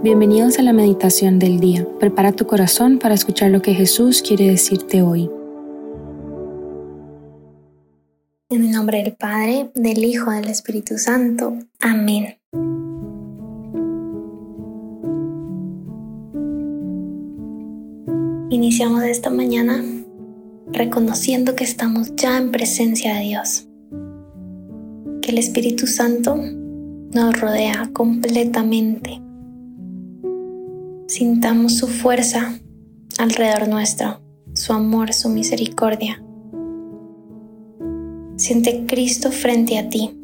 Bienvenidos a la meditación del día. Prepara tu corazón para escuchar lo que Jesús quiere decirte hoy. En el nombre del Padre, del Hijo, del Espíritu Santo. Amén. Iniciamos esta mañana reconociendo que estamos ya en presencia de Dios, que el Espíritu Santo nos rodea completamente Sintamos su fuerza alrededor nuestro, su amor, su misericordia. Siente Cristo frente a ti,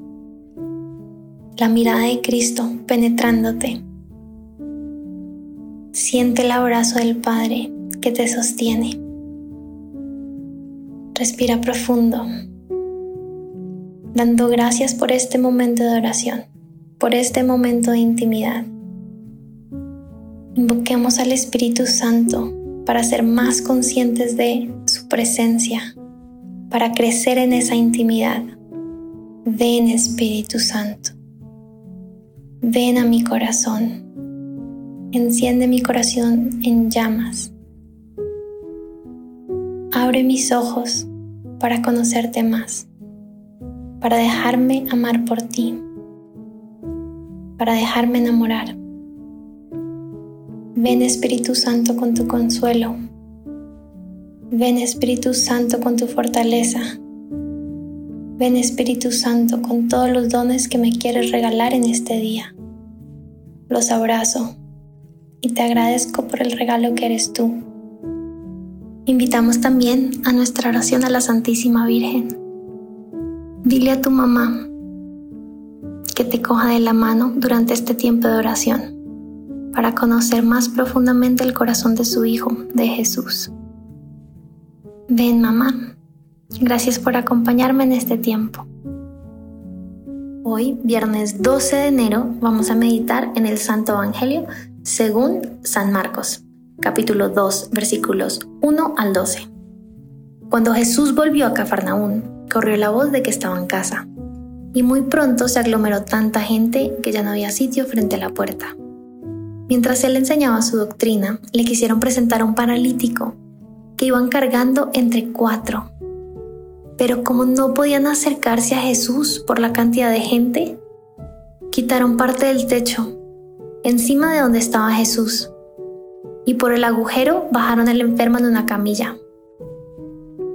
la mirada de Cristo penetrándote. Siente el abrazo del Padre que te sostiene. Respira profundo, dando gracias por este momento de oración, por este momento de intimidad. Invoquemos al Espíritu Santo para ser más conscientes de su presencia, para crecer en esa intimidad. Ven Espíritu Santo. Ven a mi corazón. Enciende mi corazón en llamas. Abre mis ojos para conocerte más, para dejarme amar por ti, para dejarme enamorar. Ven Espíritu Santo con tu consuelo. Ven Espíritu Santo con tu fortaleza. Ven Espíritu Santo con todos los dones que me quieres regalar en este día. Los abrazo y te agradezco por el regalo que eres tú. Invitamos también a nuestra oración a la Santísima Virgen. Dile a tu mamá que te coja de la mano durante este tiempo de oración para conocer más profundamente el corazón de su Hijo, de Jesús. Ven mamá, gracias por acompañarme en este tiempo. Hoy, viernes 12 de enero, vamos a meditar en el Santo Evangelio según San Marcos, capítulo 2, versículos 1 al 12. Cuando Jesús volvió a Cafarnaún, corrió la voz de que estaba en casa, y muy pronto se aglomeró tanta gente que ya no había sitio frente a la puerta. Mientras él enseñaba su doctrina, le quisieron presentar a un paralítico que iban cargando entre cuatro. Pero como no podían acercarse a Jesús por la cantidad de gente, quitaron parte del techo, encima de donde estaba Jesús, y por el agujero bajaron al enfermo en una camilla.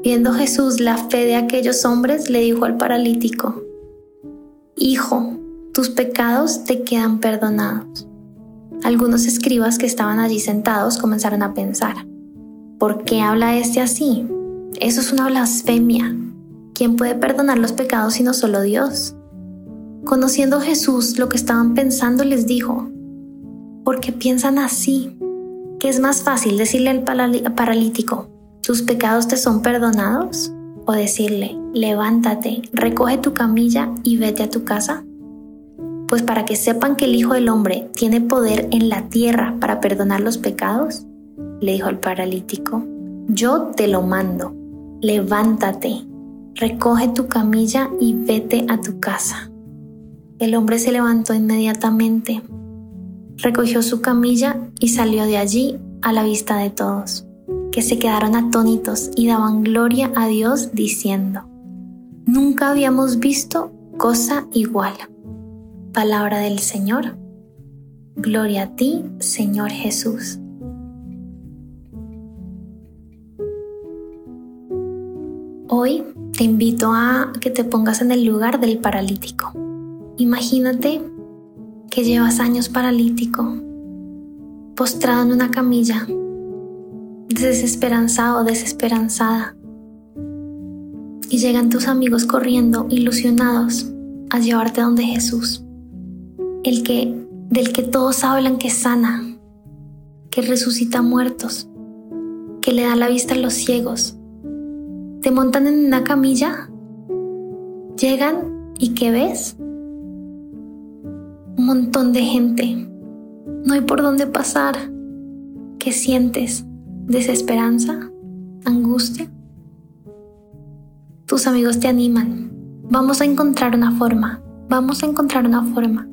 Viendo Jesús la fe de aquellos hombres, le dijo al paralítico, Hijo, tus pecados te quedan perdonados. Algunos escribas que estaban allí sentados comenzaron a pensar, ¿por qué habla este así? Eso es una blasfemia. ¿Quién puede perdonar los pecados sino solo Dios? Conociendo Jesús lo que estaban pensando, les dijo, ¿por qué piensan así? ¿Que es más fácil decirle al paralítico, tus pecados te son perdonados? ¿O decirle, levántate, recoge tu camilla y vete a tu casa? Pues para que sepan que el Hijo del Hombre tiene poder en la tierra para perdonar los pecados, le dijo al paralítico, yo te lo mando, levántate, recoge tu camilla y vete a tu casa. El hombre se levantó inmediatamente, recogió su camilla y salió de allí a la vista de todos, que se quedaron atónitos y daban gloria a Dios diciendo, nunca habíamos visto cosa igual. Palabra del Señor. Gloria a ti, Señor Jesús. Hoy te invito a que te pongas en el lugar del paralítico. Imagínate que llevas años paralítico, postrado en una camilla, desesperanzado, desesperanzada. Y llegan tus amigos corriendo, ilusionados, a llevarte donde Jesús el que del que todos hablan que sana, que resucita muertos, que le da la vista a los ciegos. Te montan en una camilla, llegan y ¿qué ves? Un montón de gente. No hay por dónde pasar. ¿Qué sientes? ¿Desesperanza? ¿Angustia? Tus amigos te animan. Vamos a encontrar una forma. Vamos a encontrar una forma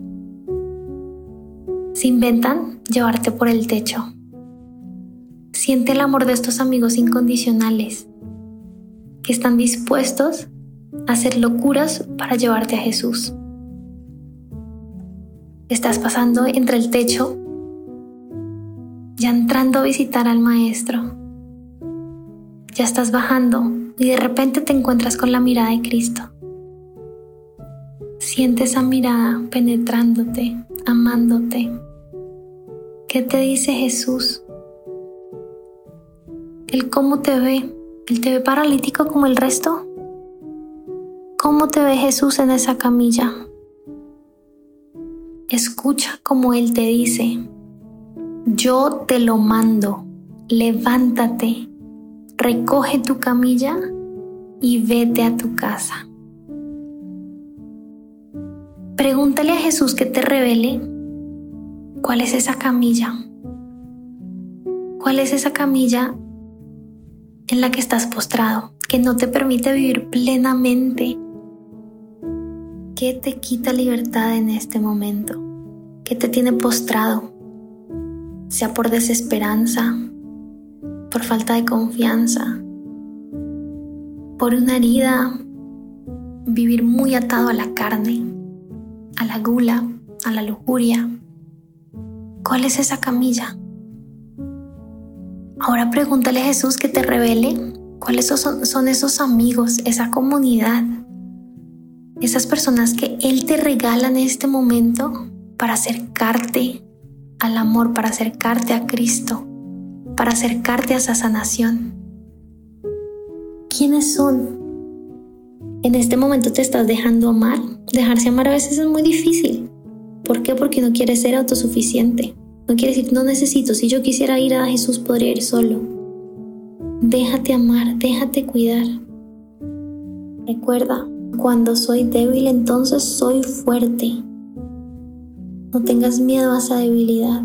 se inventan llevarte por el techo. Siente el amor de estos amigos incondicionales que están dispuestos a hacer locuras para llevarte a Jesús. Estás pasando entre el techo, ya entrando a visitar al Maestro. Ya estás bajando y de repente te encuentras con la mirada de Cristo. Siente esa mirada penetrándote, amándote. ¿Qué te dice Jesús? ¿El cómo te ve? ¿Él te ve paralítico como el resto? ¿Cómo te ve Jesús en esa camilla? Escucha como Él te dice, yo te lo mando, levántate, recoge tu camilla y vete a tu casa. Pregúntale a Jesús que te revele cuál es esa camilla. ¿Cuál es esa camilla en la que estás postrado, que no te permite vivir plenamente? ¿Qué te quita libertad en este momento? ¿Qué te tiene postrado? Sea por desesperanza, por falta de confianza, por una herida, vivir muy atado a la carne, a la gula, a la lujuria. ¿Cuál es esa camilla? Ahora pregúntale a Jesús que te revele cuáles son, esos amigos, esa comunidad, esas personas que Él te regala en este momento para acercarte al amor, para acercarte a Cristo, para acercarte a esa sanación. ¿Quiénes son? En este momento te estás dejando amar. Dejarse amar a veces es muy difícil. ¿Por qué? Porque no quieres ser autosuficiente. No quieres decir, no necesito. Si yo quisiera ir a Jesús, podría ir solo. Déjate amar, déjate cuidar. Recuerda, cuando soy débil, entonces soy fuerte. No tengas miedo a esa debilidad.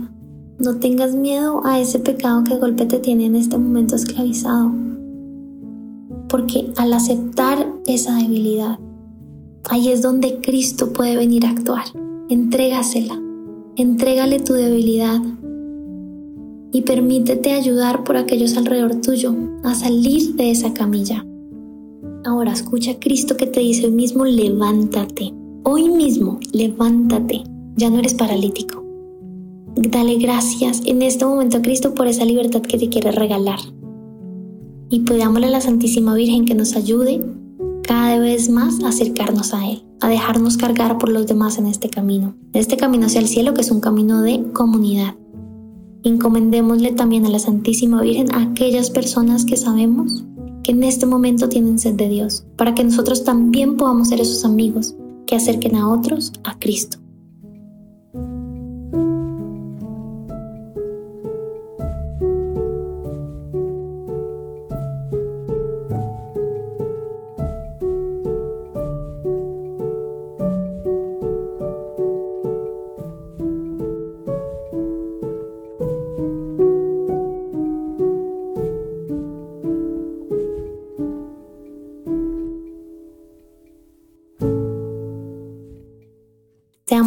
No tengas miedo a ese pecado que golpe te tiene en este momento esclavizado porque al aceptar esa debilidad, ahí es donde Cristo puede venir a actuar. Entrégasela, entrégale tu debilidad y permítete ayudar por aquellos alrededor tuyo a salir de esa camilla. Ahora escucha a Cristo que te dice hoy mismo, levántate. Hoy mismo, levántate. Ya no eres paralítico. Dale gracias en este momento a Cristo por esa libertad que te quiere regalar y pidámosle a la Santísima Virgen que nos ayude cada vez más a acercarnos a Él, a dejarnos cargar por los demás en este camino, en este camino hacia el cielo que es un camino de comunidad. Encomendémosle también a la Santísima Virgen a aquellas personas que sabemos que en este momento tienen sed de Dios, para que nosotros también podamos ser esos amigos que acerquen a otros a Cristo.